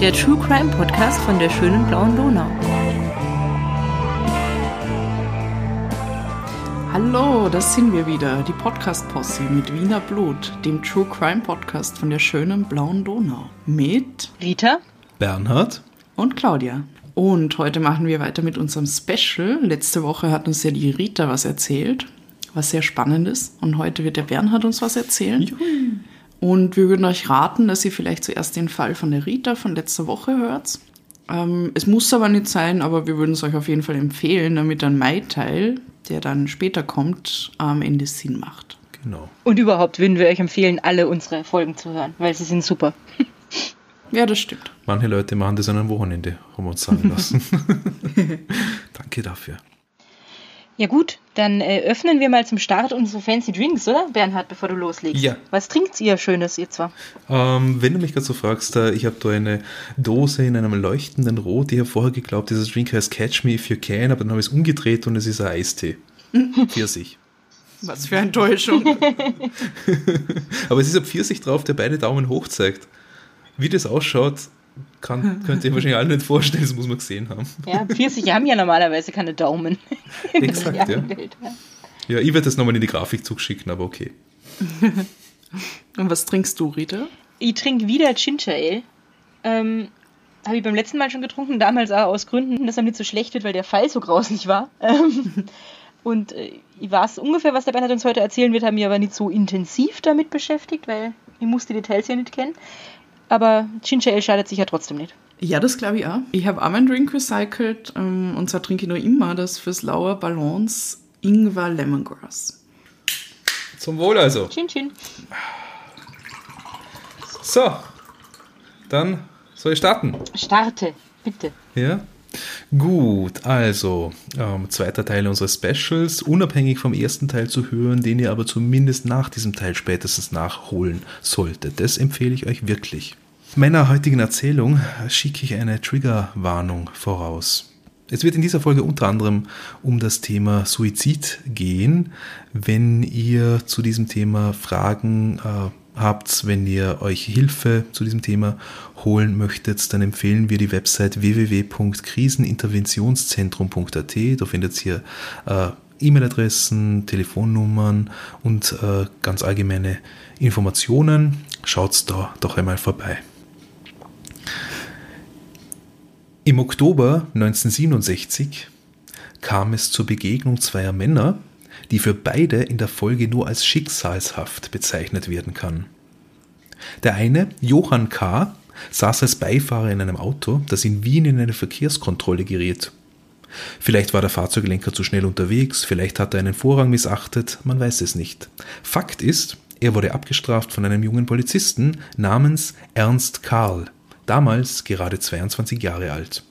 Der True Crime Podcast von der schönen blauen Donau. Hallo, das sind wir wieder, die Podcast-Posse mit Wiener Blut, dem True Crime Podcast von der schönen blauen Donau. Mit Rita, Bernhard und Claudia. Und heute machen wir weiter mit unserem Special. Letzte Woche hat uns ja die Rita was erzählt, was sehr spannend ist. Und heute wird der Bernhard uns was erzählen. Juhu. Und wir würden euch raten, dass ihr vielleicht zuerst den Fall von der Rita von letzter Woche hört. Ähm, es muss aber nicht sein, aber wir würden es euch auf jeden Fall empfehlen, damit ein Mai-Teil, der dann später kommt, am Ende Sinn macht. Genau. Und überhaupt würden wir euch empfehlen, alle unsere Folgen zu hören, weil sie sind super. Ja, das stimmt. Manche Leute machen das an einem Wochenende, haben wir uns sagen lassen. Danke dafür. Ja gut, dann äh, öffnen wir mal zum Start unsere Fancy Drinks, oder Bernhard, bevor du loslegst? Ja. Was trinkt ihr Schönes, ihr zwar? Ähm, wenn du mich gerade so fragst, äh, ich habe da eine Dose in einem leuchtenden Rot. Ich habe vorher geglaubt, dieses Drink heißt Catch Me If You Can, aber dann habe ich es umgedreht und es ist ein Eistee. Pfirsich. Was für Enttäuschung. aber es ist ein Pfirsich drauf, der beide Daumen hoch zeigt. Wie das ausschaut, kann, könnt ihr wahrscheinlich alle nicht vorstellen, das muss man gesehen haben. Ja, Pfirsiche haben ja normalerweise keine Daumen. Exakt, ja. Welt, ja. ja. ich werde das nochmal in die Grafik zuschicken, aber okay. Und was trinkst du, Rita? Ich trinke wieder Ginger Ale. Ähm, Habe ich beim letzten Mal schon getrunken, damals auch aus Gründen, dass er nicht so schlecht wird, weil der Fall so grauslich war. Ähm, und äh, ich weiß ungefähr, was der Bernhard uns heute erzählen wird, haben mich aber nicht so intensiv damit beschäftigt, weil ich muss die Details ja nicht kennen aber Ginger Ale schadet sich ja trotzdem nicht. Ja, das glaube ich auch. Ich habe auch meinen Drink recycelt ähm, und zwar trinke ich noch immer das fürs Lauer Balance Ingwer Lemongrass. Zum Wohl also. Chin Chin. So, dann soll ich starten. Starte, bitte. Ja. Gut, also ähm, zweiter Teil unseres Specials, unabhängig vom ersten Teil zu hören, den ihr aber zumindest nach diesem Teil spätestens nachholen solltet. Das empfehle ich euch wirklich. Meiner heutigen Erzählung schicke ich eine Triggerwarnung voraus. Es wird in dieser Folge unter anderem um das Thema Suizid gehen. Wenn ihr zu diesem Thema Fragen äh, habt, wenn ihr euch Hilfe zu diesem Thema holen möchtet, dann empfehlen wir die Website www.kriseninterventionszentrum.at. Da findet ihr äh, E-Mail-Adressen, Telefonnummern und äh, ganz allgemeine Informationen. Schaut da doch einmal vorbei. Im Oktober 1967 kam es zur Begegnung zweier Männer, die für beide in der Folge nur als schicksalshaft bezeichnet werden kann. Der eine, Johann K., saß als Beifahrer in einem Auto, das in Wien in eine Verkehrskontrolle geriet. Vielleicht war der Fahrzeuglenker zu schnell unterwegs, vielleicht hat er einen Vorrang missachtet, man weiß es nicht. Fakt ist, er wurde abgestraft von einem jungen Polizisten namens Ernst Karl, damals gerade 22 Jahre alt.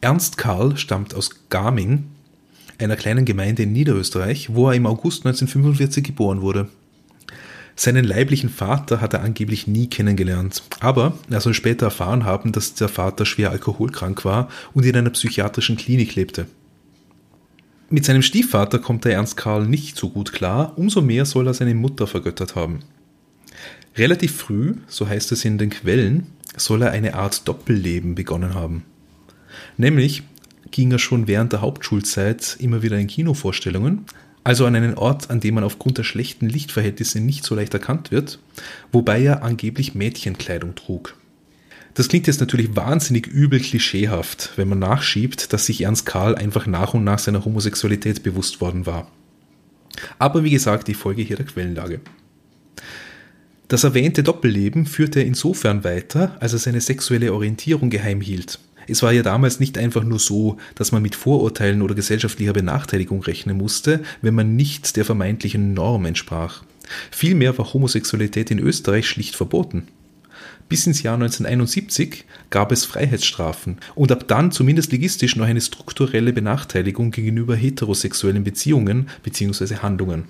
Ernst Karl stammt aus Garming, einer kleinen Gemeinde in Niederösterreich, wo er im August 1945 geboren wurde. Seinen leiblichen Vater hat er angeblich nie kennengelernt, aber er soll später erfahren haben, dass der Vater schwer alkoholkrank war und in einer psychiatrischen Klinik lebte. Mit seinem Stiefvater kommt der Ernst Karl nicht so gut klar, umso mehr soll er seine Mutter vergöttert haben. Relativ früh, so heißt es in den Quellen, soll er eine Art Doppelleben begonnen haben. Nämlich ging er schon während der Hauptschulzeit immer wieder in Kinovorstellungen, also an einen Ort, an dem man aufgrund der schlechten Lichtverhältnisse nicht so leicht erkannt wird, wobei er angeblich Mädchenkleidung trug. Das klingt jetzt natürlich wahnsinnig übel klischeehaft, wenn man nachschiebt, dass sich Ernst Karl einfach nach und nach seiner Homosexualität bewusst worden war. Aber wie gesagt, ich folge hier der Quellenlage. Das erwähnte Doppelleben führte er insofern weiter, als er seine sexuelle Orientierung geheim hielt. Es war ja damals nicht einfach nur so, dass man mit Vorurteilen oder gesellschaftlicher Benachteiligung rechnen musste, wenn man nicht der vermeintlichen Norm entsprach. Vielmehr war Homosexualität in Österreich schlicht verboten. Bis ins Jahr 1971 gab es Freiheitsstrafen und ab dann zumindest legistisch noch eine strukturelle Benachteiligung gegenüber heterosexuellen Beziehungen bzw. Handlungen.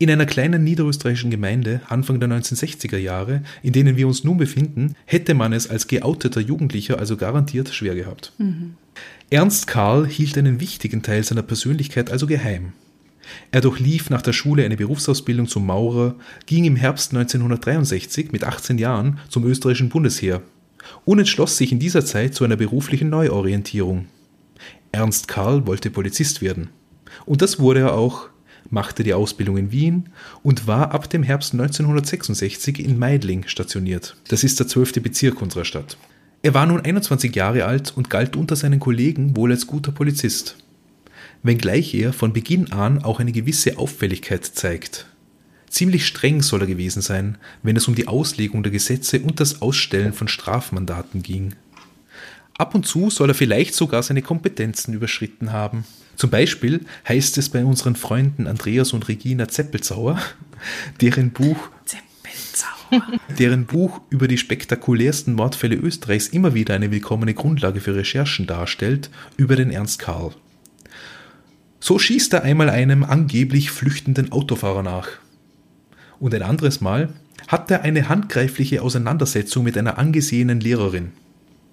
In einer kleinen niederösterreichischen Gemeinde Anfang der 1960er Jahre, in denen wir uns nun befinden, hätte man es als geouteter Jugendlicher also garantiert schwer gehabt. Mhm. Ernst Karl hielt einen wichtigen Teil seiner Persönlichkeit also geheim. Er durchlief nach der Schule eine Berufsausbildung zum Maurer, ging im Herbst 1963 mit 18 Jahren zum österreichischen Bundesheer und entschloss sich in dieser Zeit zu einer beruflichen Neuorientierung. Ernst Karl wollte Polizist werden. Und das wurde er auch, machte die Ausbildung in Wien und war ab dem Herbst 1966 in Meidling stationiert. Das ist der zwölfte Bezirk unserer Stadt. Er war nun 21 Jahre alt und galt unter seinen Kollegen wohl als guter Polizist. Wenngleich er von Beginn an auch eine gewisse Auffälligkeit zeigt. Ziemlich streng soll er gewesen sein, wenn es um die Auslegung der Gesetze und das Ausstellen von Strafmandaten ging. Ab und zu soll er vielleicht sogar seine Kompetenzen überschritten haben. Zum Beispiel heißt es bei unseren Freunden Andreas und Regina Zeppelzauer, deren Buch deren Buch über die spektakulärsten Mordfälle Österreichs immer wieder eine willkommene Grundlage für Recherchen darstellt, über den Ernst Karl. So schießt er einmal einem angeblich flüchtenden Autofahrer nach. Und ein anderes Mal hat er eine handgreifliche Auseinandersetzung mit einer angesehenen Lehrerin.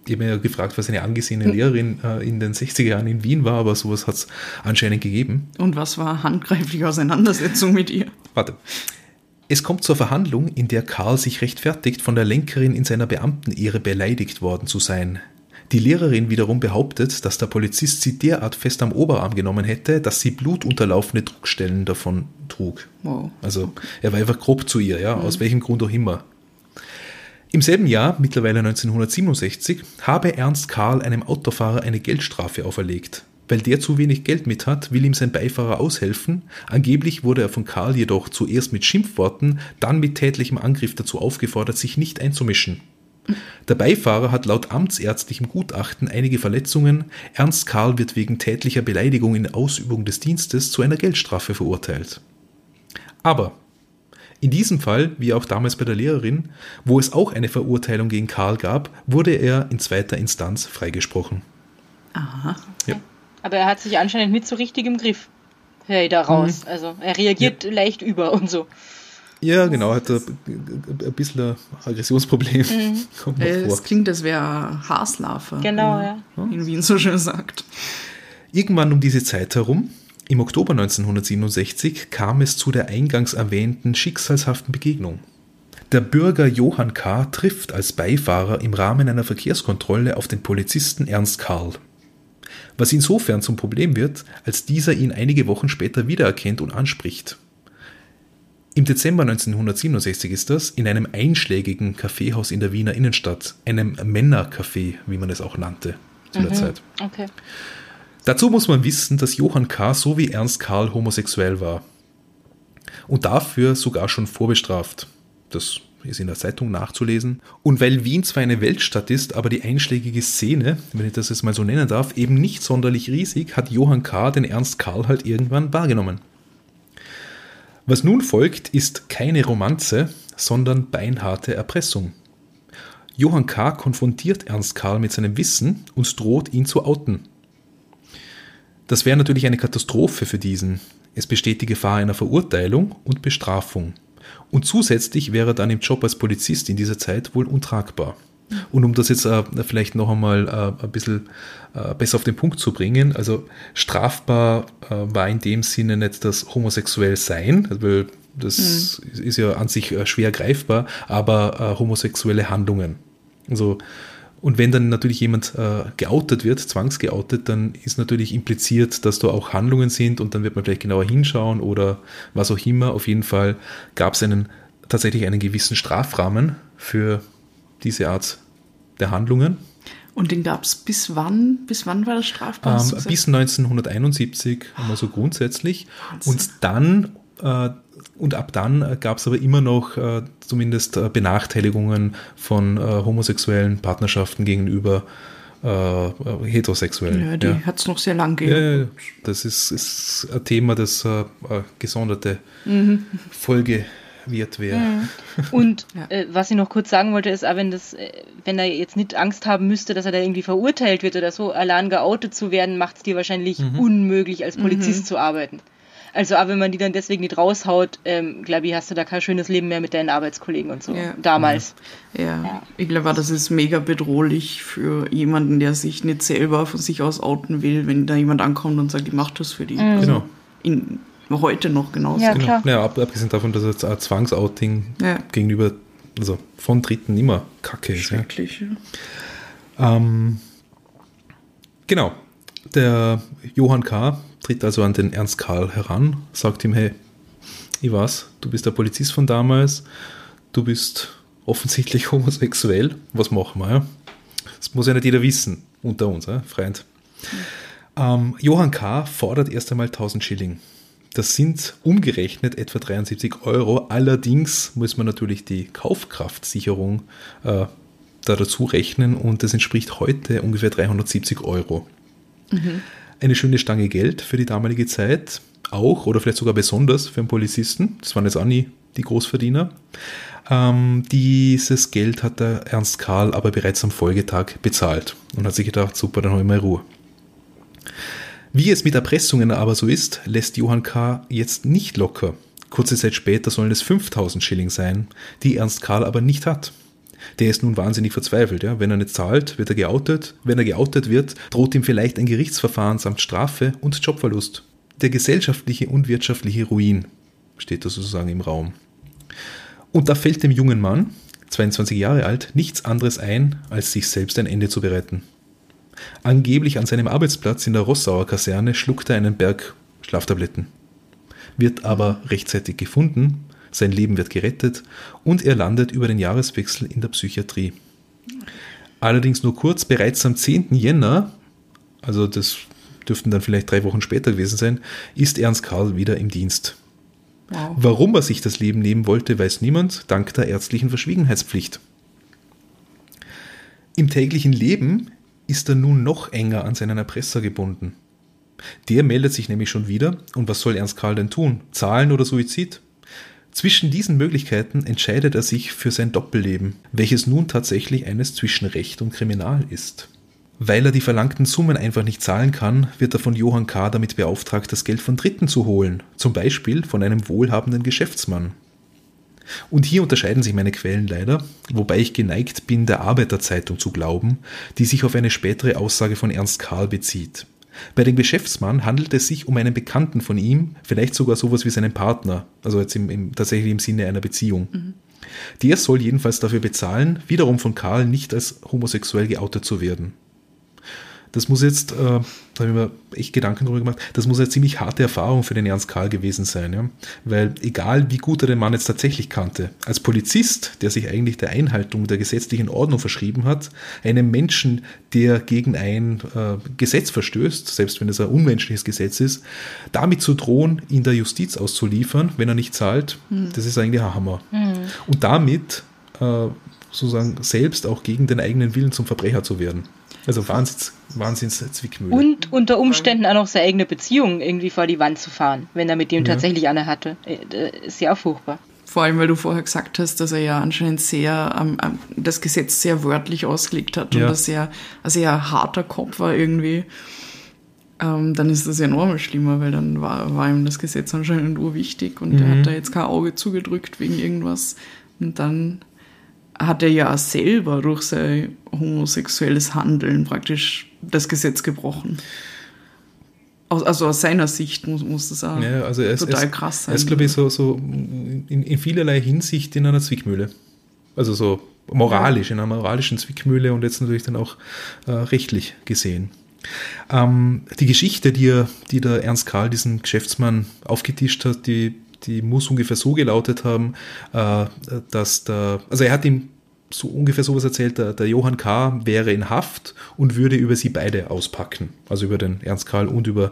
Ich habe mir ja gefragt, was eine angesehene hm. Lehrerin äh, in den 60er Jahren in Wien war, aber sowas hat es anscheinend gegeben. Und was war handgreifliche Auseinandersetzung mit ihr? Warte. Es kommt zur Verhandlung, in der Karl sich rechtfertigt, von der Lenkerin in seiner Beamtenehre beleidigt worden zu sein. Die Lehrerin wiederum behauptet, dass der Polizist sie derart fest am Oberarm genommen hätte, dass sie blutunterlaufene Druckstellen davon trug. Wow. Also er war einfach grob zu ihr, ja, mhm. aus welchem Grund auch immer. Im selben Jahr, mittlerweile 1967, habe Ernst Karl einem Autofahrer eine Geldstrafe auferlegt. Weil der zu wenig Geld mit hat, will ihm sein Beifahrer aushelfen. Angeblich wurde er von Karl jedoch zuerst mit Schimpfworten, dann mit tätlichem Angriff dazu aufgefordert, sich nicht einzumischen. Der Beifahrer hat laut amtsärztlichem Gutachten einige Verletzungen. Ernst Karl wird wegen tätlicher Beleidigung in Ausübung des Dienstes zu einer Geldstrafe verurteilt. Aber in diesem Fall, wie auch damals bei der Lehrerin, wo es auch eine Verurteilung gegen Karl gab, wurde er in zweiter Instanz freigesprochen. Aha. Ja. Aber er hat sich anscheinend nicht so richtig im Griff. Höre ich da raus. Mhm. Also er reagiert ja. leicht über und so. Ja, genau, hat ein, ein bisschen ein Aggressionsproblem. Mhm. Kommt äh, es klingt, als wäre Haarslaufe. Genau, ja. In Wien so schön sagt. Irgendwann um diese Zeit herum im Oktober 1967 kam es zu der eingangs erwähnten schicksalshaften Begegnung. Der Bürger Johann K. trifft als Beifahrer im Rahmen einer Verkehrskontrolle auf den Polizisten Ernst Karl. Was insofern zum Problem wird, als dieser ihn einige Wochen später wiedererkennt und anspricht. Im Dezember 1967 ist das in einem einschlägigen Kaffeehaus in der Wiener Innenstadt, einem Männercafé, wie man es auch nannte zu der mhm. Zeit. Okay. Dazu muss man wissen, dass Johann K. so wie Ernst Karl homosexuell war. Und dafür sogar schon vorbestraft. Das ist in der Zeitung nachzulesen. Und weil Wien zwar eine Weltstadt ist, aber die einschlägige Szene, wenn ich das jetzt mal so nennen darf, eben nicht sonderlich riesig, hat Johann K. den Ernst Karl halt irgendwann wahrgenommen. Was nun folgt, ist keine Romanze, sondern beinharte Erpressung. Johann K. konfrontiert Ernst Karl mit seinem Wissen und droht ihn zu outen. Das wäre natürlich eine Katastrophe für diesen. Es besteht die Gefahr einer Verurteilung und Bestrafung. Und zusätzlich wäre dann im Job als Polizist in dieser Zeit wohl untragbar. Und um das jetzt äh, vielleicht noch einmal äh, ein bisschen äh, besser auf den Punkt zu bringen, also strafbar äh, war in dem Sinne nicht das homosexuell sein, weil das mhm. ist ja an sich äh, schwer greifbar, aber äh, homosexuelle Handlungen. Also und wenn dann natürlich jemand äh, geoutet wird, zwangsgeoutet, dann ist natürlich impliziert, dass da auch Handlungen sind und dann wird man vielleicht genauer hinschauen oder was auch immer. Auf jeden Fall gab es einen tatsächlich einen gewissen Strafrahmen für diese Art der Handlungen. Und den gab es bis wann? Bis wann war das strafbar? Ähm, bis 1971, einmal so grundsätzlich. Wahnsinn. Und dann äh, und ab dann äh, gab es aber immer noch äh, zumindest äh, Benachteiligungen von äh, homosexuellen Partnerschaften gegenüber äh, heterosexuellen. Ja, die ja. hat es noch sehr lang gegeben. Ja, das ist, ist ein Thema, das äh, gesonderte mhm. Folge wird wäre. Mhm. Und äh, was ich noch kurz sagen wollte, ist auch, wenn, das, wenn er jetzt nicht Angst haben müsste, dass er da irgendwie verurteilt wird oder so, allein geoutet zu werden, macht es dir wahrscheinlich mhm. unmöglich, als Polizist mhm. zu arbeiten. Also auch wenn man die dann deswegen nicht raushaut, ähm, glaube ich, hast du da kein schönes Leben mehr mit deinen Arbeitskollegen und so. Ja. Damals. Ja. ja. ich glaube, das ist mega bedrohlich für jemanden, der sich nicht selber von sich aus outen will, wenn da jemand ankommt und sagt, ich mache das für die. Mhm. Genau. In, heute noch genauso. Ja, Genau. klar. Ja, ab, abgesehen davon, dass jetzt ein Zwangsouting Ja. gegenüber, also von Dritten immer kacke ist. Ja. Schrecklich. Ja. Ähm, genau. Der Johann K. tritt also an den Ernst Karl heran, sagt ihm, hey, ich weiß, du bist der Polizist von damals, du bist offensichtlich homosexuell, was machen wir? Ja? Das muss ja nicht jeder wissen, unter uns, ja, Freund. Ähm, Johann K. fordert erst einmal 1000 Schilling. Das sind umgerechnet etwa 73 Euro. Allerdings muss man natürlich die Kaufkraftsicherung äh, da dazu rechnen und das entspricht heute ungefähr 370 Euro. Eine schöne Stange Geld für die damalige Zeit, auch oder vielleicht sogar besonders für einen Polizisten. Das waren jetzt auch nie die Großverdiener. Ähm, dieses Geld hat der Ernst Karl aber bereits am Folgetag bezahlt und hat sich gedacht, super, dann habe ich mal Ruhe. Wie es mit Erpressungen aber so ist, lässt Johann K. jetzt nicht locker. Kurze Zeit später sollen es 5000 Schilling sein, die Ernst Karl aber nicht hat. Der ist nun wahnsinnig verzweifelt. Ja? Wenn er nicht zahlt, wird er geoutet. Wenn er geoutet wird, droht ihm vielleicht ein Gerichtsverfahren samt Strafe und Jobverlust. Der gesellschaftliche und wirtschaftliche Ruin steht da sozusagen im Raum. Und da fällt dem jungen Mann, 22 Jahre alt, nichts anderes ein, als sich selbst ein Ende zu bereiten. Angeblich an seinem Arbeitsplatz in der Rossauer Kaserne schluckt er einen Berg Schlaftabletten. Wird aber rechtzeitig gefunden, sein Leben wird gerettet und er landet über den Jahreswechsel in der Psychiatrie. Allerdings nur kurz, bereits am 10. Jänner, also das dürften dann vielleicht drei Wochen später gewesen sein, ist Ernst Karl wieder im Dienst. Wow. Warum er sich das Leben nehmen wollte, weiß niemand, dank der ärztlichen Verschwiegenheitspflicht. Im täglichen Leben ist er nun noch enger an seinen Erpresser gebunden. Der meldet sich nämlich schon wieder, und was soll Ernst Karl denn tun? Zahlen oder Suizid? Zwischen diesen Möglichkeiten entscheidet er sich für sein Doppelleben, welches nun tatsächlich eines zwischen Recht und Kriminal ist. Weil er die verlangten Summen einfach nicht zahlen kann, wird er von Johann K. damit beauftragt, das Geld von Dritten zu holen, zum Beispiel von einem wohlhabenden Geschäftsmann. Und hier unterscheiden sich meine Quellen leider, wobei ich geneigt bin, der Arbeiterzeitung zu glauben, die sich auf eine spätere Aussage von Ernst Karl bezieht. Bei dem Geschäftsmann handelt es sich um einen Bekannten von ihm, vielleicht sogar sowas wie seinen Partner, also jetzt im, im, tatsächlich im Sinne einer Beziehung. Der soll jedenfalls dafür bezahlen, wiederum von Karl nicht als homosexuell geoutet zu werden. Das muss jetzt, äh, da habe ich mir echt Gedanken drüber gemacht, das muss eine ziemlich harte Erfahrung für den Ernst Karl gewesen sein. Ja? Weil egal wie gut er den Mann jetzt tatsächlich kannte, als Polizist, der sich eigentlich der Einhaltung der gesetzlichen Ordnung verschrieben hat, einem Menschen, der gegen ein äh, Gesetz verstößt, selbst wenn es ein unmenschliches Gesetz ist, damit zu drohen, ihn der Justiz auszuliefern, wenn er nicht zahlt, das ist eigentlich ein Hammer. Und damit äh, sozusagen selbst auch gegen den eigenen Willen zum Verbrecher zu werden. Also Wahnsinns, Wahnsinns Zwickmühle. Und unter Umständen auch noch seine eigene Beziehung irgendwie vor die Wand zu fahren, wenn er mit dem Ja. tatsächlich eine hatte. Äh, das Ist ja auch furchtbar. Vor allem, weil du vorher gesagt hast, dass er ja anscheinend sehr ähm, das Gesetz sehr wörtlich ausgelegt hat Ja. und dass er ein sehr harter Kopf war irgendwie. Ähm, dann ist das ja noch mal schlimmer, weil dann war, war ihm das Gesetz anscheinend urwichtig und er Mhm. hat da jetzt kein Auge zugedrückt wegen irgendwas. Und dann hat er ja selber durch sein homosexuelles Handeln praktisch das Gesetz gebrochen. Aus, also aus seiner Sicht muss, muss das auch Ja, also ist, total krass sein. Er ist, glaube ich, so, so in, in vielerlei Hinsicht in einer Zwickmühle. Also so moralisch, in einer moralischen Zwickmühle und jetzt natürlich dann auch äh, rechtlich gesehen. Ähm, die Geschichte, die, er, die der Ernst Karl, diesen Geschäftsmann, aufgetischt hat, die, die muss ungefähr so gelautet haben, äh, dass der, also er hat ihm so ungefähr sowas erzählt, der, der Johann K. wäre in Haft und würde über sie beide auspacken. Also über den Ernst Karl und über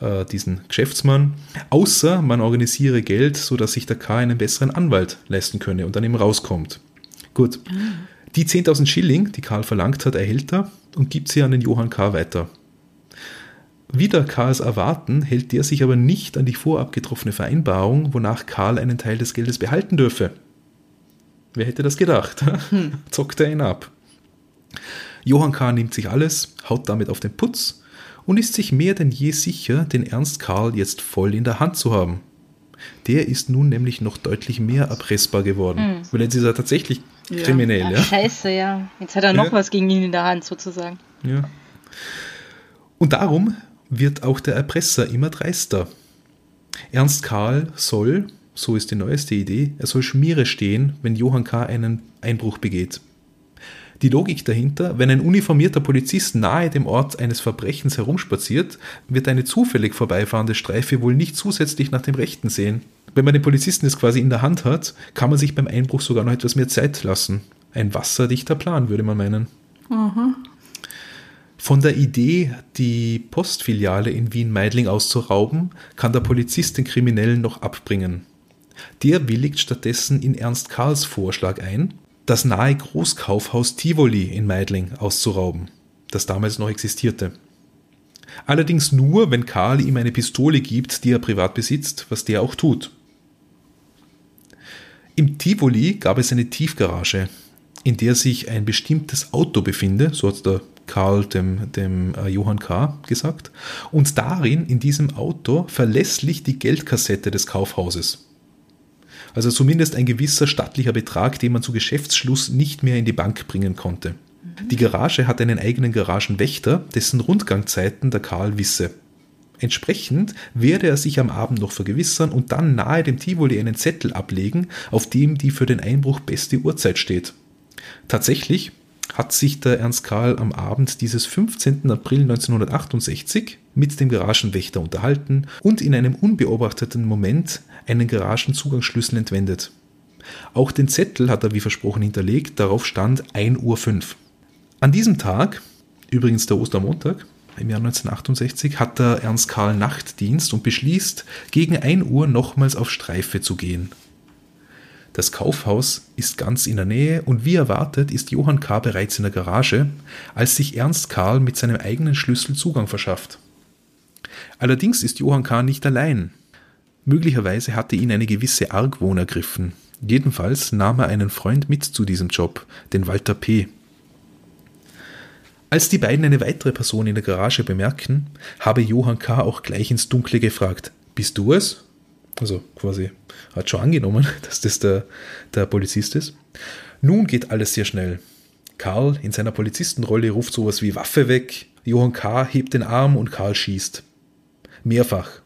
äh, diesen Geschäftsmann. Außer man organisiere Geld, sodass sich der K. einen besseren Anwalt leisten könne und dann eben rauskommt. Gut. Die 10.000 Schilling, die Karl verlangt hat, erhält er und gibt sie an den Johann K. weiter. Wider Karls Erwarten hält der sich aber nicht an die vorab getroffene Vereinbarung, wonach Karl einen Teil des Geldes behalten dürfe. Wer hätte das gedacht? Zockt er ihn ab. Johann K. nimmt sich alles, haut damit auf den Putz und ist sich mehr denn je sicher, den Ernst Karl jetzt voll in der Hand zu haben. Der ist nun nämlich noch deutlich mehr erpressbar geworden. Weil jetzt ist er tatsächlich Ja. kriminell, Ja, ja. Scheiße, ja. Jetzt hat er noch Ja. was gegen ihn in der Hand, sozusagen. Ja. Und darum wird auch der Erpresser immer dreister. Ernst Karl soll, so ist die neueste Idee, er soll Schmiere stehen, wenn Johann K. einen Einbruch begeht. Die Logik dahinter, wenn ein uniformierter Polizist nahe dem Ort eines Verbrechens herumspaziert, wird eine zufällig vorbeifahrende Streife wohl nicht zusätzlich nach dem Rechten sehen. Wenn man den Polizisten es quasi in der Hand hat, kann man sich beim Einbruch sogar noch etwas mehr Zeit lassen. Ein wasserdichter Plan, würde man meinen. Aha. Von der Idee, die Postfiliale in Wien-Meidling auszurauben, kann der Polizist den Kriminellen noch abbringen. Der willigt stattdessen in Ernst Karls Vorschlag ein, das nahe Großkaufhaus Tivoli in Meidling auszurauben, das damals noch existierte. Allerdings nur, wenn Karl ihm eine Pistole gibt, die er privat besitzt, was der auch tut. Im Tivoli gab es eine Tiefgarage, in der sich ein bestimmtes Auto befinde, so hat der Karl dem, dem äh, Johann K. gesagt, und darin, in diesem Auto, verlässlich die Geldkassette des Kaufhauses. Also zumindest ein gewisser stattlicher Betrag, den man zu Geschäftsschluss nicht mehr in die Bank bringen konnte. Die Garage hat einen eigenen Garagenwächter, dessen Rundgangzeiten der Karl wisse. Entsprechend werde er sich am Abend noch vergewissern und dann nahe dem Tivoli einen Zettel ablegen, auf dem die für den Einbruch beste Uhrzeit steht. Tatsächlich hat sich der Ernst Karl am Abend dieses 15. April 1968 mit dem Garagenwächter unterhalten und in einem unbeobachteten Moment einen Garagenzugangsschlüssel entwendet. Auch den Zettel hat er wie versprochen hinterlegt, darauf stand 1.05 Uhr. An diesem Tag, übrigens der Ostermontag, im Jahr 1968, hat der Ernst Karl Nachtdienst und beschließt, gegen 1 Uhr nochmals auf Streife zu gehen. Das Kaufhaus ist ganz in der Nähe und wie erwartet ist Johann K. bereits in der Garage, als sich Ernst Karl mit seinem eigenen Schlüssel Zugang verschafft. Allerdings ist Johann K. nicht allein. Möglicherweise hatte ihn eine gewisse Argwohn ergriffen. Jedenfalls nahm er einen Freund mit zu diesem Job, den Walter P. Als die beiden eine weitere Person in der Garage bemerken, habe Johann K. auch gleich ins Dunkle gefragt: Bist du es? Also quasi hat schon angenommen, dass das der, der Polizist ist. Nun geht alles sehr schnell. Karl in seiner Polizistenrolle ruft sowas wie Waffe weg, Johann K. hebt den Arm und Karl schießt. Mehrfach.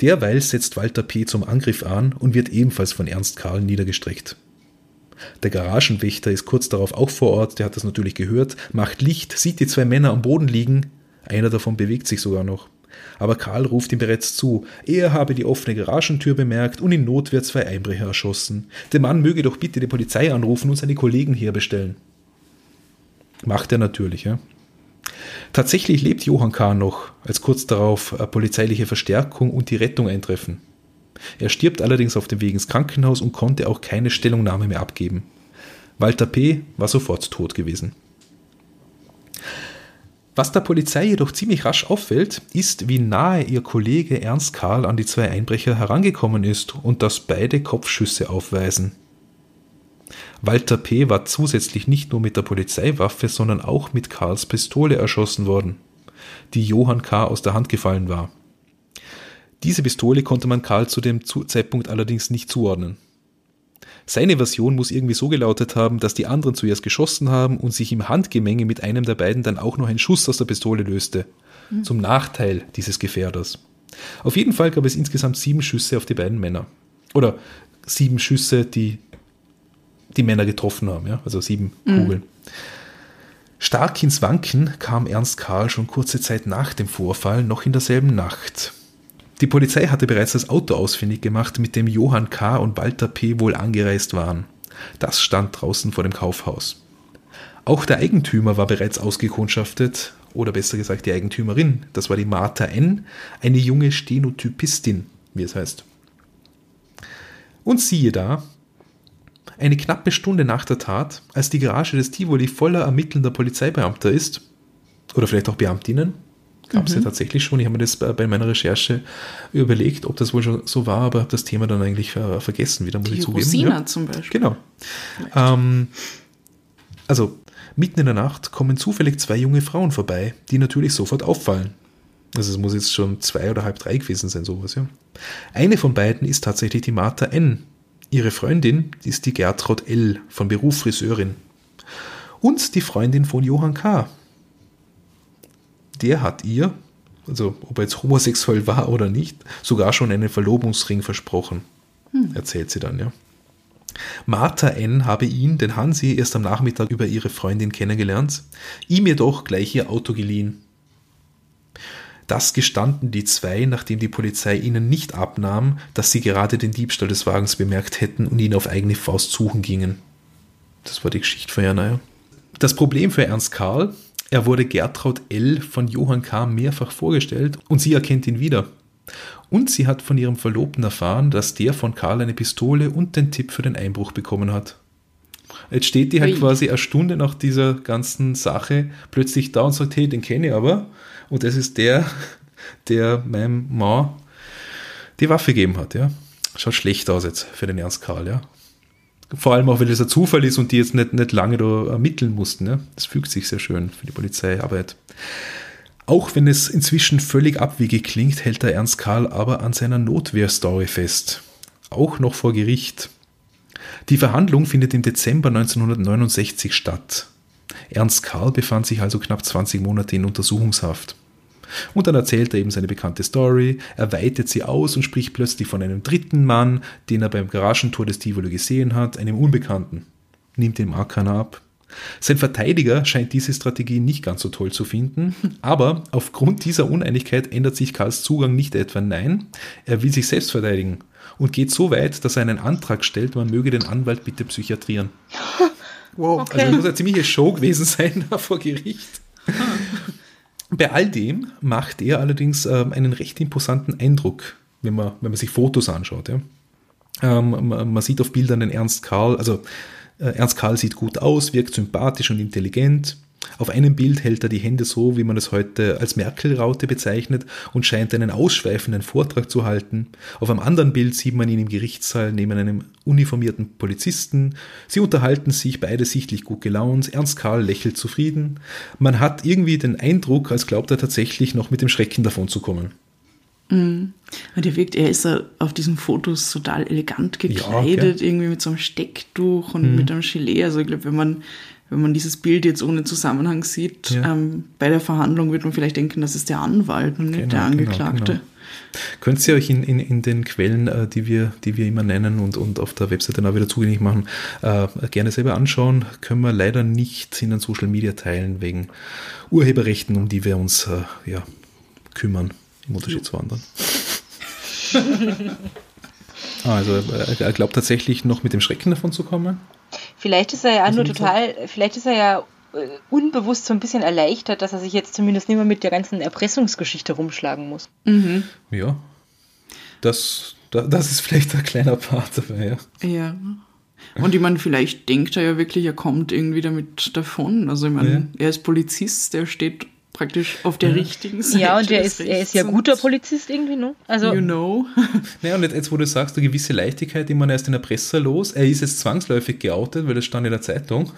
Derweil setzt Walter P. zum Angriff an und wird ebenfalls von Ernst Karl niedergestreckt. Der Garagenwächter ist kurz darauf auch vor Ort, der hat das natürlich gehört, macht Licht, sieht die zwei Männer am Boden liegen, einer davon bewegt sich sogar noch aber Karl ruft ihm bereits zu, er habe die offene Garagentür bemerkt und in Notwehr zwei Einbrecher erschossen. Der Mann möge doch bitte die Polizei anrufen und seine Kollegen herbestellen. Macht er natürlich, ja. Tatsächlich lebt Johann K. noch, als kurz darauf polizeiliche Verstärkung und die Rettung eintreffen. Er stirbt allerdings auf dem Weg ins Krankenhaus und konnte auch keine Stellungnahme mehr abgeben. Walter P. war sofort tot gewesen. Was der Polizei jedoch ziemlich rasch auffällt, ist, wie nahe ihr Kollege Ernst Karl an die zwei Einbrecher herangekommen ist und dass beide Kopfschüsse aufweisen. Walter P. war zusätzlich nicht nur mit der Polizeiwaffe, sondern auch mit Karls Pistole erschossen worden, die Johann K. aus der Hand gefallen war. Diese Pistole konnte man Karl zu dem Zeitpunkt allerdings nicht zuordnen. Seine Version muss irgendwie so gelautet haben, dass die anderen zuerst geschossen haben und sich im Handgemenge mit einem der beiden dann auch noch ein Schuss aus der Pistole löste. Mhm. Zum Nachteil dieses Gefährders. Auf jeden Fall gab es insgesamt sieben Schüsse auf die beiden Männer. Oder sieben Schüsse, die die Männer getroffen haben, ja? also sieben mhm. Kugeln. Stark ins Wanken kam Ernst Karl schon kurze Zeit nach dem Vorfall, noch in derselben Nacht. Die Polizei hatte bereits das Auto ausfindig gemacht, mit dem Johann K. und Walter P. wohl angereist waren. Das stand draußen vor dem Kaufhaus. Auch der Eigentümer war bereits ausgekundschaftet, oder besser gesagt die Eigentümerin, das war die Martha N., eine junge Stenotypistin, wie es heißt. Und siehe da, eine knappe Stunde nach der Tat, als die Garage des Tivoli voller ermittelnder Polizeibeamter ist, oder vielleicht auch Beamtinnen, Gab es mhm. ja tatsächlich schon. Ich habe mir das bei, meiner Recherche überlegt, ob das wohl schon so war, aber habe das Thema dann eigentlich ver vergessen wieder, muss Die ich zugeben. Rosina ja. zum Beispiel. Genau. Ähm, also, mitten in der Nacht kommen zufällig zwei junge Frauen vorbei, die natürlich sofort auffallen. Also es muss jetzt schon zwei oder halb drei gewesen sein, sowas, ja. Eine von beiden ist tatsächlich die Martha N. Ihre Freundin ist die Gertrud L. von Beruf Friseurin. Und die Freundin von Johann K der hat ihr, also ob er jetzt homosexuell war oder nicht, sogar schon einen Verlobungsring versprochen. Hm. Erzählt sie dann, ja. Martha N. habe ihn, den Hansi, erst am Nachmittag über ihre Freundin kennengelernt, ihm jedoch gleich ihr Auto geliehen. Das gestanden die zwei, nachdem die Polizei ihnen nicht abnahm, dass sie gerade den Diebstahl des Wagens bemerkt hätten und ihn auf eigene Faust suchen gingen. Das war die Geschichte von Jana, ja. Das Problem für Ernst Karl, er wurde Gertraud L. von Johann K. mehrfach vorgestellt und sie erkennt ihn wieder. Und sie hat von ihrem Verlobten erfahren, dass der von Karl eine Pistole und den Tipp für den Einbruch bekommen hat. Jetzt steht die halt Ui. quasi eine Stunde nach dieser ganzen Sache plötzlich da und sagt, hey, den kenne ich aber. Und das ist der, der meinem Mann die Waffe gegeben hat, ja. Schaut schlecht aus jetzt für den Ernst Karl, ja. Vor allem auch, weil es ein Zufall ist und die jetzt nicht, nicht lange da ermitteln mussten. Ja? Das fügt sich sehr schön für die Polizeiarbeit. Auch wenn es inzwischen völlig abwegig klingt, hält der Ernst Karl aber an seiner Notwehrstory fest. Auch noch vor Gericht. Die Verhandlung findet im Dezember 1969 statt. Ernst Karl befand sich also knapp 20 Monate in Untersuchungshaft. Und dann erzählt er eben seine bekannte Story, er weitet sie aus und spricht plötzlich von einem dritten Mann, den er beim Garagentor des Tivoli gesehen hat, einem Unbekannten. Nimmt dem auch keiner ab. Sein Verteidiger scheint diese Strategie nicht ganz so toll zu finden, aber aufgrund dieser Uneinigkeit ändert sich Karls Zugang nicht etwa nein, er will sich selbst verteidigen und geht so weit, dass er einen Antrag stellt, man möge den Anwalt bitte psychiatrieren. Wow. Okay. Also das muss eine ziemliche Show gewesen sein da vor Gericht. Bei all dem macht er allerdings ähm, einen recht imposanten Eindruck, wenn man, wenn man sich Fotos anschaut. Ja. Ähm, man, man, sieht auf Bildern den Ernst Karl, also äh, Ernst Karl sieht gut aus, wirkt sympathisch und intelligent. Auf einem Bild hält er die Hände so, wie man es heute als Merkel-Raute bezeichnet und scheint einen ausschweifenden Vortrag zu halten. Auf einem anderen Bild sieht man ihn im Gerichtssaal neben einem uniformierten Polizisten. Sie unterhalten sich, beide sichtlich gut gelaunt. Ernst Karl lächelt zufrieden. Man hat irgendwie den Eindruck, als glaubt er tatsächlich noch mit dem Schrecken davon zu kommen. Mhm. Und er wirkt, er ist auf diesen Fotos total elegant gekleidet, ja, irgendwie mit so einem Stecktuch und mhm. mit einem Gilet. Also ich glaube, wenn man wenn man dieses Bild jetzt ohne Zusammenhang sieht, ja. ähm, bei der Verhandlung wird man vielleicht denken, das ist der Anwalt und nicht genau, der genau, Angeklagte. Genau, genau. Könnt ihr euch in, in, in den Quellen, äh, die, wir, die wir immer nennen und, und auf der Webseite dann auch wieder zugänglich machen, äh, gerne selber anschauen. Können wir leider nicht in den Social Media teilen, wegen Urheberrechten, um die wir uns äh, ja, kümmern, im Unterschied jo. zu anderen. also äh, er glaubt tatsächlich noch mit dem Schrecken davon zu kommen. Vielleicht ist er ja nur total, vielleicht ist er ja äh, unbewusst so ein bisschen erleichtert, dass er sich jetzt zumindest nicht mehr mit der ganzen Erpressungsgeschichte rumschlagen muss. Mhm. Ja. Das, das ist vielleicht ein kleiner Part dabei, ja. Ja. Und ich meine, vielleicht denkt er ja wirklich, er kommt irgendwie damit davon. Also ich meine, ja. er ist Polizist, der steht praktisch auf der richtigen Seite. Ja, und er ist, er ist ja guter Polizist irgendwie, ne? Also, you know. naja, und jetzt, jetzt, wo du sagst, eine gewisse Leichtigkeit, die man erst in der Presse los, er ist jetzt zwangsläufig geoutet, weil das stand in der Zeitung.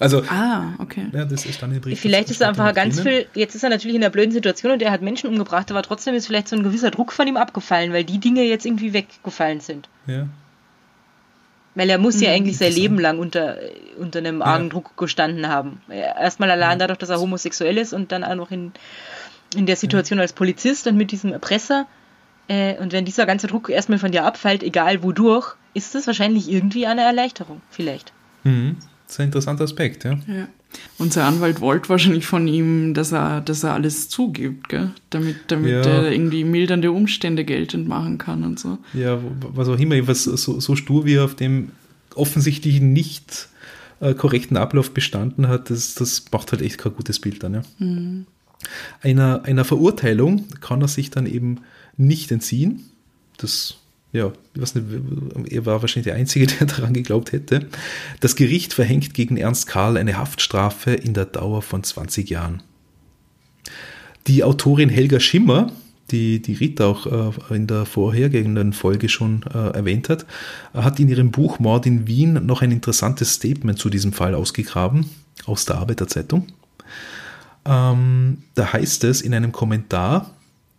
Also, ah, okay. Ja, das ist dann Brief, vielleicht ist er einfach ganz viel, jetzt ist er natürlich in einer blöden Situation und er hat Menschen umgebracht, aber trotzdem ist vielleicht so ein gewisser Druck von ihm abgefallen, weil die Dinge jetzt irgendwie weggefallen sind. Ja. Weil er muss ja hm, eigentlich sein Leben lang unter, unter einem argen ja. Druck gestanden haben. Erstmal allein dadurch, dass er homosexuell ist und dann auch noch in, in der Situation als Polizist und mit diesem Erpresser. Äh, und wenn dieser ganze Druck erstmal von dir abfällt, egal wodurch, ist das wahrscheinlich irgendwie eine Erleichterung, vielleicht. Mhm. Das ist ein interessanter Aspekt, ja. ja. Und sein Anwalt wollte wahrscheinlich von ihm, dass er, dass er alles zugibt, gell? damit, damit ja. er irgendwie mildernde Umstände geltend machen kann und so. Ja, was auch immer, was so, so stur wie er auf dem offensichtlich nicht äh, korrekten Ablauf bestanden hat, das, das macht halt echt kein gutes Bild dann. Ja. Mhm. Einer, einer Verurteilung kann er sich dann eben nicht entziehen. Das ja, nicht, er war wahrscheinlich der Einzige, der daran geglaubt hätte. Das Gericht verhängt gegen Ernst Karl eine Haftstrafe in der Dauer von 20 Jahren. Die Autorin Helga Schimmer, die, die Rita auch äh, in der vorhergehenden Folge schon äh, erwähnt hat, hat in ihrem Buch Mord in Wien noch ein interessantes Statement zu diesem Fall ausgegraben, aus der Arbeiterzeitung. Ähm, da heißt es in einem Kommentar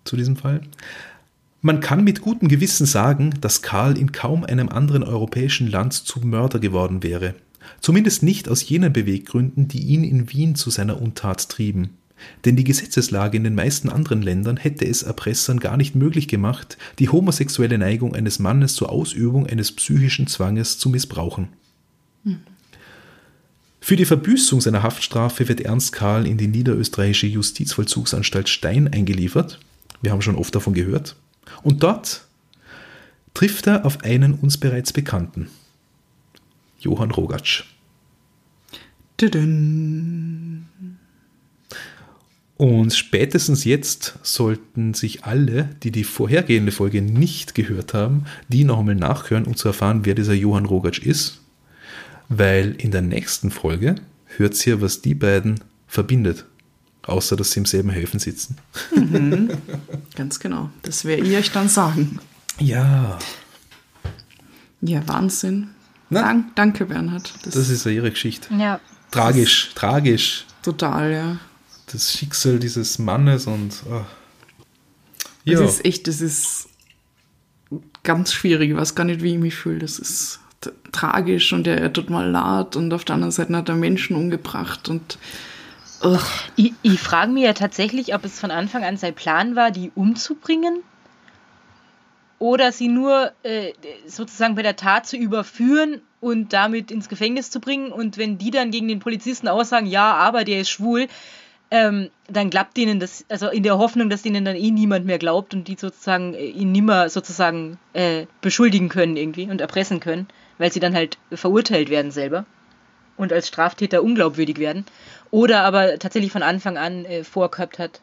zu diesem Fall, man kann mit gutem Gewissen sagen, dass Karl in kaum einem anderen europäischen Land zum Mörder geworden wäre. Zumindest nicht aus jenen Beweggründen, die ihn in Wien zu seiner Untat trieben. Denn die Gesetzeslage in den meisten anderen Ländern hätte es Erpressern gar nicht möglich gemacht, die homosexuelle Neigung eines Mannes zur Ausübung eines psychischen Zwanges zu missbrauchen. Für die Verbüßung seiner Haftstrafe wird Ernst Karl in die niederösterreichische Justizvollzugsanstalt Stein eingeliefert. Wir haben schon oft davon gehört. Und dort trifft er auf einen uns bereits Bekannten, Johann Rogatsch. Und spätestens jetzt sollten sich alle, die die vorhergehende Folge nicht gehört haben, die noch einmal nachhören, um zu erfahren, wer dieser Johann Rogatsch ist. Weil in der nächsten Folge hört ihr, was die beiden verbindet. Außer, dass sie im selben Häfen sitzen. Ganz genau. Das werde ich euch dann sagen. Ja, Ja, Wahnsinn. Dank, danke, Bernhard. Das, das ist ja ihre Geschichte. Ja. Tragisch, tragisch. total, ja. Das Schicksal dieses Mannes und. Das Ja, ist echt, das ist ganz schwierig. Ich weiß gar nicht, wie ich mich fühle. Das ist tragisch und er, er tut mal leid und auf der anderen Seite hat er Menschen umgebracht und Ich, ich frage mich ja tatsächlich, ob es von Anfang an sein Plan war, die umzubringen. Oder sie nur äh, sozusagen bei der Tat zu überführen und damit ins Gefängnis zu bringen. Und wenn die dann gegen den Polizisten aussagen, ja, aber der ist schwul, ähm, dann klappt denen das, also in der Hoffnung, dass denen dann eh niemand mehr glaubt und die sozusagen äh, ihn nimmer sozusagen äh, beschuldigen können irgendwie und erpressen können, weil sie dann halt verurteilt werden selber und als Straftäter unglaubwürdig werden. Oder aber tatsächlich von Anfang an äh, vorgehabt hat,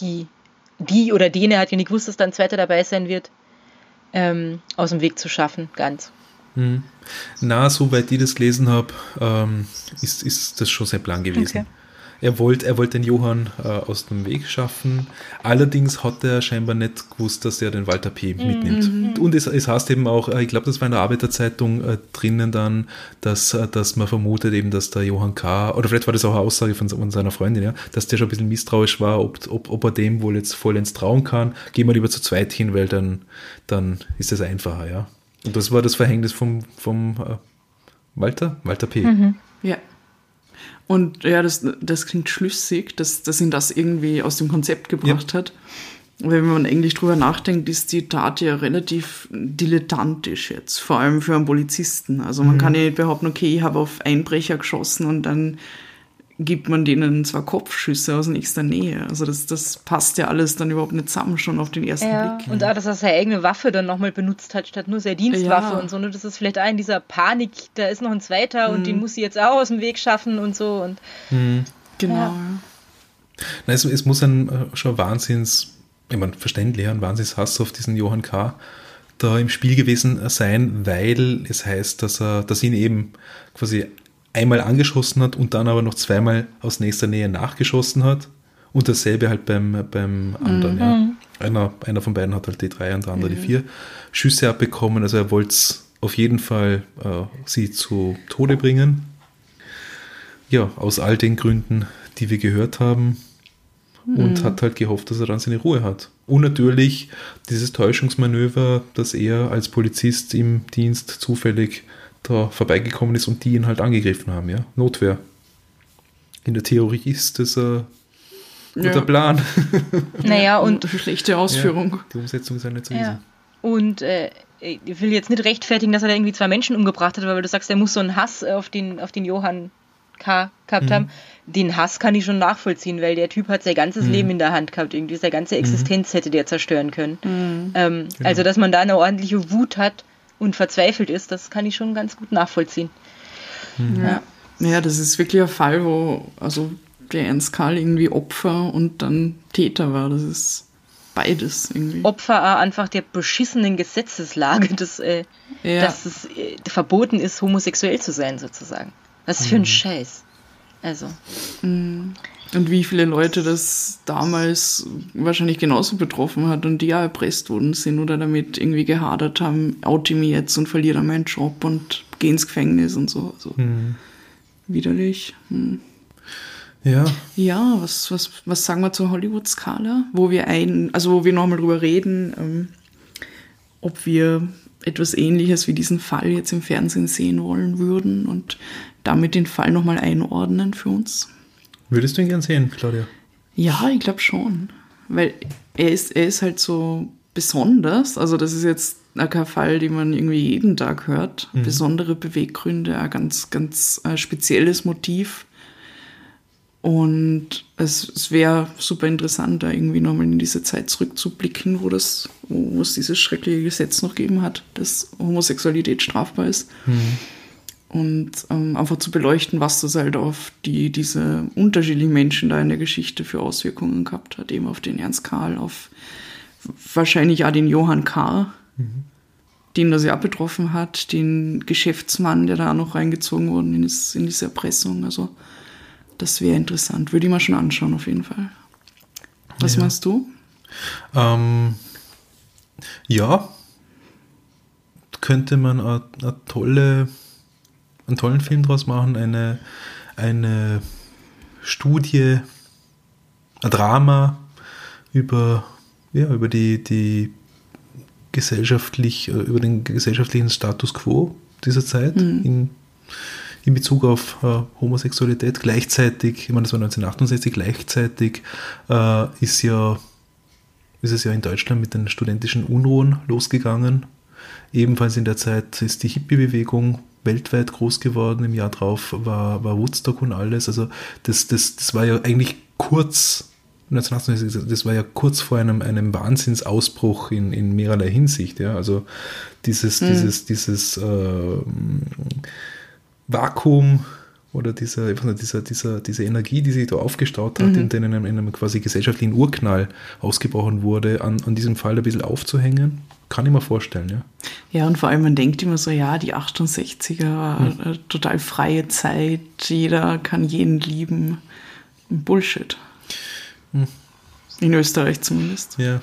die, die oder den, er hat ja nicht gewusst, dass da ein zweiter dabei sein wird, ähm, aus dem Weg zu schaffen, ganz. na, soweit ich das gelesen habe, ähm, ist, ist das schon sein Plan gewesen. Okay. Er wollte er wollt den Johann äh, aus dem Weg schaffen. Allerdings hat er scheinbar nicht gewusst, dass er den Walter P. mitnimmt. Und es, es heißt eben auch, äh, ich glaube, das war in der Arbeiterzeitung äh, drinnen dann, dass, äh, dass man vermutet eben, dass der Johann K., oder vielleicht war das auch eine Aussage von, von seiner Freundin, ja, dass der schon ein bisschen misstrauisch war, ob, ob, ob er dem wohl jetzt vollends trauen kann. Gehen wir lieber zu zweit hin, weil dann, dann ist das einfacher, ja. Und das war das Verhängnis vom, vom äh, Walter? Walter P. ja. Und ja, das, das klingt schlüssig, dass, dass ihn das irgendwie aus dem Konzept gebracht hat. Wenn man eigentlich drüber nachdenkt, ist die Tat ja relativ dilettantisch jetzt, vor allem für einen Polizisten. Also man kann ja nicht behaupten, okay, ich habe auf Einbrecher geschossen und dann gibt man denen zwar Kopfschüsse aus nächster Nähe. Also das, das passt ja alles dann überhaupt nicht zusammen, schon auf den ersten Ja, Blick. und auch, dass er seine eigene Waffe dann nochmal benutzt hat, statt nur seine Dienstwaffe Ja. und so. Ne? Das ist vielleicht auch in dieser Panik, da ist noch ein zweiter und den muss sie jetzt auch aus dem Weg schaffen und so. Und Genau. Ja. Ja. Nein, es, es muss ein äh, schon Wahnsinns, ich meine, verständlich, ein Wahnsinnshass auf diesen Johann K. da im Spiel gewesen sein, weil es heißt, dass er, dass ihn eben quasi einmal angeschossen hat und dann aber noch zweimal aus nächster Nähe nachgeschossen hat. Und dasselbe halt beim, beim anderen, ja. Einer, einer von beiden hat halt die drei und der andere die vier Schüsse abbekommen. Also er wollte auf jeden Fall äh, sie zu Tode bringen. Ja, aus all den Gründen, die wir gehört haben. Und hat halt gehofft, dass er dann seine Ruhe hat. Und natürlich dieses Täuschungsmanöver, dass er als Polizist im Dienst zufällig da vorbeigekommen ist und die ihn halt angegriffen haben, ja. Notwehr. In der Theorie ist das ein guter Ja. Plan. naja, und schlechte Ausführung. Ja, die Umsetzung ist ja nicht so easy. Ja. Und äh, ich will jetzt nicht rechtfertigen, dass er da irgendwie zwei Menschen umgebracht hat, weil du sagst, er muss so einen Hass auf den, auf den Johann K. gehabt haben. Den Hass kann ich schon nachvollziehen, weil der Typ hat sein ganzes Leben in der Hand gehabt. Irgendwie seine ganze Existenz hätte der zerstören können. Ähm, Also, dass man da eine ordentliche Wut hat und verzweifelt ist, das kann ich schon ganz gut nachvollziehen. Ja. ja, das ist wirklich ein Fall, wo also der Ernst Karl irgendwie Opfer und dann Täter war. Das ist beides irgendwie. Opfer auch einfach der beschissenen Gesetzeslage, dass, äh, Ja. dass es äh, verboten ist, homosexuell zu sein, sozusagen. Was für ein Scheiß. Also, Und wie viele Leute das damals wahrscheinlich genauso betroffen hat und die ja erpresst worden sind oder damit irgendwie gehadert haben, oute mich jetzt und verliere dann meinen Job und gehe ins Gefängnis und so. Also widerlich. Hm. Ja, Ja, was, was, was sagen wir zur Hollywood-Skala? Wo wir ein, also wo wir nochmal drüber reden, ähm, ob wir etwas ähnliches wie diesen Fall jetzt im Fernsehen sehen wollen würden und damit den Fall nochmal einordnen für uns. Würdest du ihn gern sehen, Claudia? Ja, ich glaube schon. Weil er ist, er ist halt so besonders. Also das ist jetzt kein Fall, den man irgendwie jeden Tag hört. Mhm. Besondere Beweggründe, ein ganz, ganz äh, spezielles Motiv. Und es, es wäre super interessant, da irgendwie nochmal in diese Zeit zurückzublicken, wo das, wo es dieses schreckliche Gesetz noch gegeben hat, dass Homosexualität strafbar ist. Mhm. Und ähm, einfach zu beleuchten, was das halt auf die, diese unterschiedlichen Menschen da in der Geschichte für Auswirkungen gehabt hat. Eben auf den Ernst Karl, auf wahrscheinlich auch den Johann K., mhm. den das ja betroffen hat, den Geschäftsmann, der da auch noch reingezogen wurde in, das, in diese Erpressung. Also das wäre interessant. Würde ich mal schon anschauen, auf jeden Fall. Was ja. meinst du? Ähm, ja, könnte man eine tolle, einen tollen Film draus machen, eine, eine Studie, ein Drama über, ja, über die, die gesellschaftlich, über den gesellschaftlichen Status quo dieser Zeit mhm. in in Bezug auf äh, Homosexualität. Gleichzeitig, ich meine, das war 1968, gleichzeitig äh, ist, ja, ist es ja in Deutschland mit den studentischen Unruhen losgegangen. Ebenfalls in der Zeit ist die Hippie-Bewegung weltweit groß geworden. Im Jahr drauf war, war Woodstock und alles. Also das, das, das war ja eigentlich kurz, 1968, das war ja kurz vor einem, einem Wahnsinnsausbruch in, in mehrerlei Hinsicht. Ja? Also dieses, mhm. dieses, dieses äh, Vakuum oder dieser, dieser, dieser, diese Energie, die sich da aufgestaut hat, mhm. in, in, einem, in einem quasi gesellschaftlichen Urknall ausgebrochen wurde, an, an diesem Fall ein bisschen aufzuhängen, kann ich mir vorstellen, ja. Ja, und vor allem, man denkt immer so, ja, die 68er, mhm. total freie Zeit, jeder kann jeden lieben. Bullshit. Mhm. In Österreich zumindest. Ja,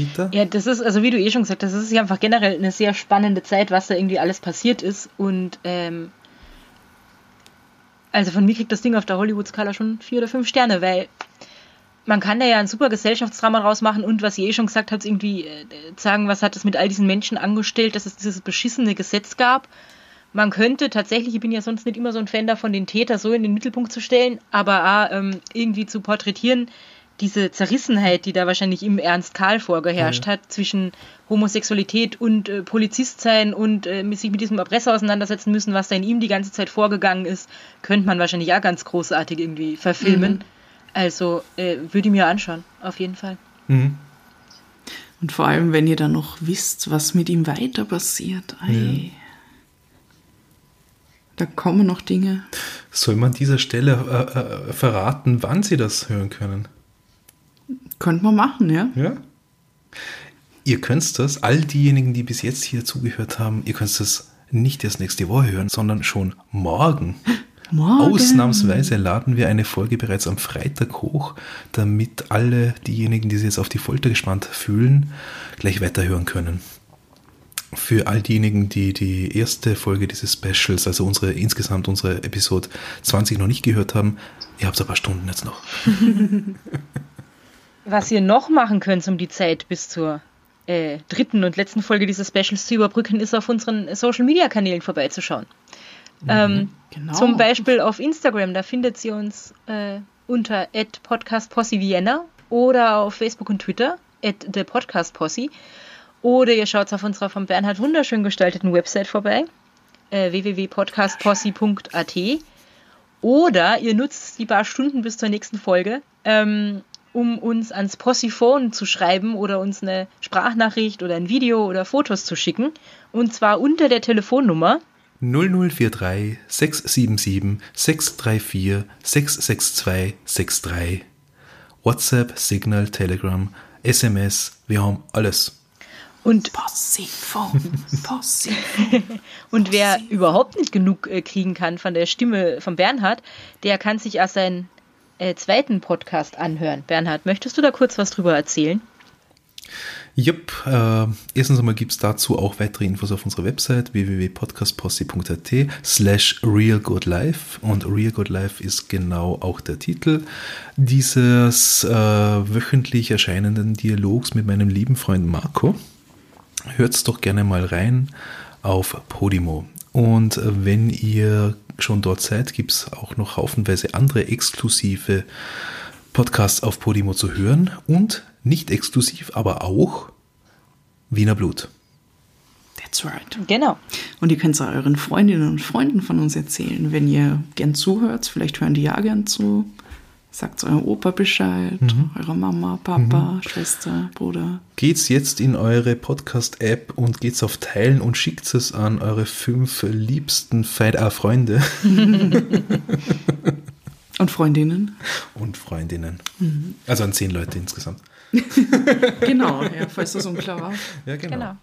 Vita? Ja, das ist, also wie du eh schon gesagt hast, das ist ja einfach generell eine sehr spannende Zeit, was da irgendwie alles passiert ist. Und ähm, also von mir kriegt das Ding auf der Hollywood-Skala schon vier oder fünf Sterne, weil man kann da ja ein super Gesellschaftsdrama rausmachen und was ihr eh schon gesagt habt, irgendwie äh, sagen, was hat es mit all diesen Menschen angestellt, dass es dieses beschissene Gesetz gab. Man könnte tatsächlich, ich bin ja sonst nicht immer so ein Fan davon, den Täter so in den Mittelpunkt zu stellen, aber auch, ähm, irgendwie zu porträtieren, diese Zerrissenheit, die da wahrscheinlich im Ernst Karl vorgeherrscht ja. hat, zwischen Homosexualität und äh, Polizist sein und äh, sich mit diesem Erpresser auseinandersetzen müssen, was da in ihm die ganze Zeit vorgegangen ist, könnte man wahrscheinlich auch ganz großartig irgendwie verfilmen. Mhm. Also äh, würde ich mir anschauen, auf jeden Fall. Mhm. Und vor allem, wenn ihr dann noch wisst, was mit ihm weiter passiert. Ja. Da kommen noch Dinge. Soll man an dieser Stelle äh, äh, verraten, wann Sie das hören können? Könnte man machen, ja. Ja. Ihr könnt das, all diejenigen, die bis jetzt hier zugehört haben, ihr könnt das nicht erst nächste Woche hören, sondern schon morgen. Morgen. Ausnahmsweise laden wir eine Folge bereits am Freitag hoch, damit alle diejenigen, die sich jetzt auf die Folter gespannt fühlen, gleich weiterhören können. Für all diejenigen, die die erste Folge dieses Specials, also unsere insgesamt unsere Episode 20 noch nicht gehört haben, ihr habt ein paar Stunden jetzt noch. Was ihr noch machen könnt, um die Zeit bis zur äh, dritten und letzten Folge dieses Specials zu überbrücken, ist auf unseren Social Media Kanälen vorbeizuschauen. Mhm, ähm, genau. Zum Beispiel auf Instagram, da findet ihr uns äh, unter podcastpossi oder auf Facebook und Twitter at thepodcastpossi. Oder ihr schaut auf unserer von Bernhard wunderschön gestalteten Website vorbei, äh, www.podcastpossi.at. Oder ihr nutzt die paar Stunden bis zur nächsten Folge, ähm, um uns ans Possiphone zu schreiben oder uns eine Sprachnachricht oder ein Video oder Fotos zu schicken. Und zwar unter der Telefonnummer 0043 677 634 662 63. WhatsApp, Signal, Telegram, SMS, wir haben alles. Und Possiphone, Possiphone. Und wer überhaupt nicht genug äh, kriegen kann von der Stimme von Bernhard, der kann sich als sein äh, zweiten Podcast anhören. Bernhard, möchtest du da kurz was drüber erzählen? Jupp, äh, erstens einmal gibt es dazu auch weitere Infos auf unserer Website www.podcastposse.at slash realgoodlife und realgoodlife ist genau auch der Titel dieses äh, wöchentlich erscheinenden Dialogs mit meinem lieben Freund Marco. Hört's doch gerne mal rein auf Podimo. Und wenn ihr schon dort seid, gibt es auch noch haufenweise andere exklusive Podcasts auf Podimo zu hören und nicht exklusiv, aber auch Wiener Blut. That's right. Genau. Und ihr könnt es euren Freundinnen und Freunden von uns erzählen, wenn ihr gern zuhört. Vielleicht hören die ja gern zu. Sagt eurem Opa Bescheid, Mhm. eurer Mama, Papa, Schwester, Bruder. Geht's jetzt in eure Podcast-App und geht's auf Teilen und schickt es an eure fünf liebsten äh, Freunde Und Freundinnen. und Freundinnen. Also an zehn Leute insgesamt. Genau, ja, falls das unklar war. Ja, Genau.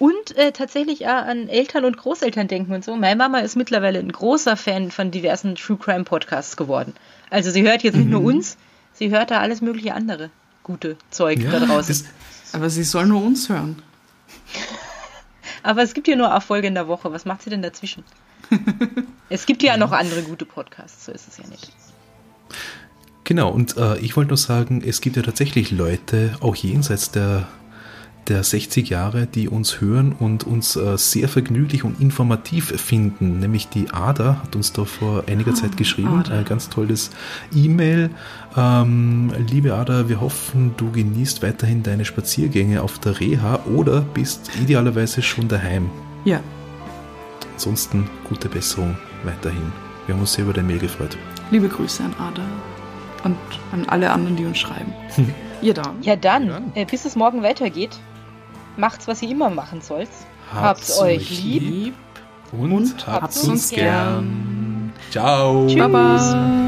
Und äh, tatsächlich auch an Eltern und Großeltern denken und so. Meine Mama ist mittlerweile ein großer Fan von diversen True Crime Podcasts geworden. Also sie hört jetzt nicht nur uns, sie hört da alles mögliche andere gute Zeug da draußen. das, Aber sie soll nur uns hören. Aber es gibt ja nur Erfolge in der Woche. Was macht sie denn dazwischen? es gibt ja noch andere gute Podcasts, so ist es ja nicht. Genau, und äh, ich wollte nur sagen, es gibt ja tatsächlich Leute, auch jenseits der, der 60 Jahre, die uns hören und uns äh, sehr vergnüglich und informativ finden. Nämlich die Ada hat uns da vor einiger Zeit geschrieben, Ada. ein ganz tolles E-Mail. Ähm, liebe Ada, wir hoffen, du genießt weiterhin deine Spaziergänge auf der Reha oder bist idealerweise schon daheim. Ja, Ansonsten gute Besserung weiterhin. Wir haben uns sehr über dein Mail gefreut. liebe Grüße an Ada und an alle anderen, die uns schreiben. Ihr da. Ja dann, Ja dann. Äh, bis es morgen weitergeht, macht's, was ihr immer machen sollt. Habt's euch lieb. und, und habt's habt's uns uns gern. Ciao. Tschüss. Baba.